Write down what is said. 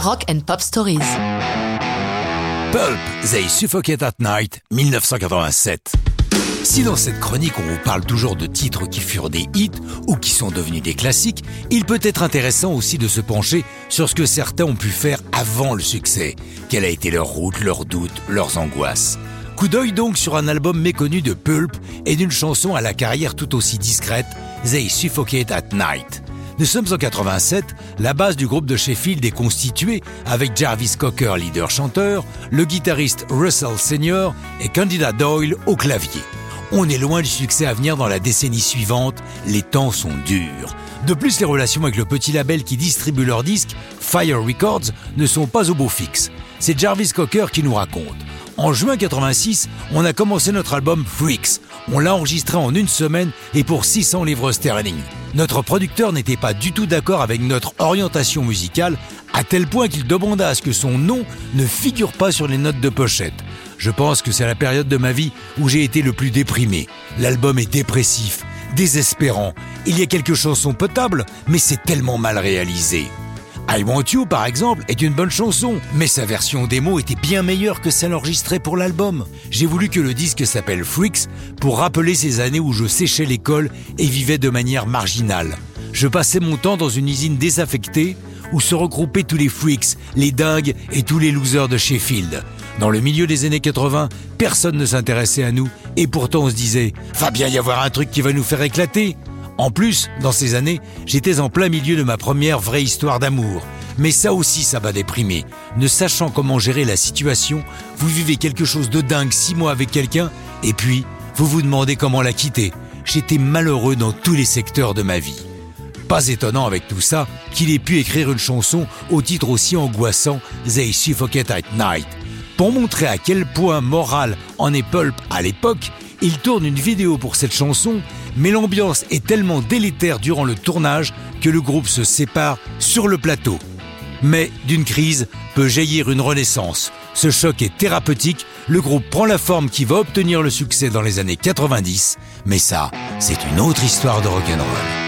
Rock and Pop Stories. Pulp, They Suffocate at Night, 1987. Si dans cette chronique on vous parle toujours de titres qui furent des hits ou qui sont devenus des classiques, il peut être intéressant aussi de se pencher sur ce que certains ont pu faire avant le succès. Quelle a été leur route, leurs doutes, leurs angoisses? Coup d'œil donc sur un album méconnu de Pulp et d'une chanson à la carrière tout aussi discrète, They Suffocate at Night. Nous sommes en 87, la base du groupe de Sheffield est constituée avec Jarvis Cocker, leader-chanteur, le guitariste Russell Senior et Candida Doyle au clavier. On est loin du succès à venir dans la décennie suivante, les temps sont durs. De plus, les relations avec le petit label qui distribue leurs disques, Fire Records, ne sont pas au beau fixe. C'est Jarvis Cocker qui nous raconte. En juin 86, on a commencé notre album Freaks. On l'a enregistré en une semaine et pour 600 livres sterling. Notre producteur n'était pas du tout d'accord avec notre orientation musicale, à tel point qu'il demanda à ce que son nom ne figure pas sur les notes de pochette. Je pense que c'est la période de ma vie où j'ai été le plus déprimé. L'album est dépressif, désespérant. Il y a quelques chansons potables, mais c'est tellement mal réalisé. I Want You, par exemple, est une bonne chanson, mais sa version démo était bien meilleure que celle enregistrée pour l'album. J'ai voulu que le disque s'appelle Freaks pour rappeler ces années où je séchais l'école et vivais de manière marginale. Je passais mon temps dans une usine désaffectée où se regroupaient tous les freaks, les dingues et tous les losers de Sheffield. Dans le milieu des années 80, personne ne s'intéressait à nous et pourtant on se disait « Va bien y avoir un truc qui va nous faire éclater !» En plus, dans ces années, j'étais en plein milieu de ma première vraie histoire d'amour. Mais ça aussi, ça m'a déprimé. Ne sachant comment gérer la situation, vous vivez quelque chose de dingue six mois avec quelqu'un, et puis, vous vous demandez comment la quitter. J'étais malheureux dans tous les secteurs de ma vie. Pas étonnant avec tout ça qu'il ait pu écrire une chanson au titre aussi angoissant They Suffocate at Night. Pour montrer à quel point moral en est Pulp à l'époque, il tourne une vidéo pour cette chanson, mais l'ambiance est tellement délétère durant le tournage que le groupe se sépare sur le plateau. Mais d'une crise peut jaillir une renaissance. Ce choc est thérapeutique, le groupe prend la forme qui va obtenir le succès dans les années 90, mais ça, c'est une autre histoire de rock'n'roll.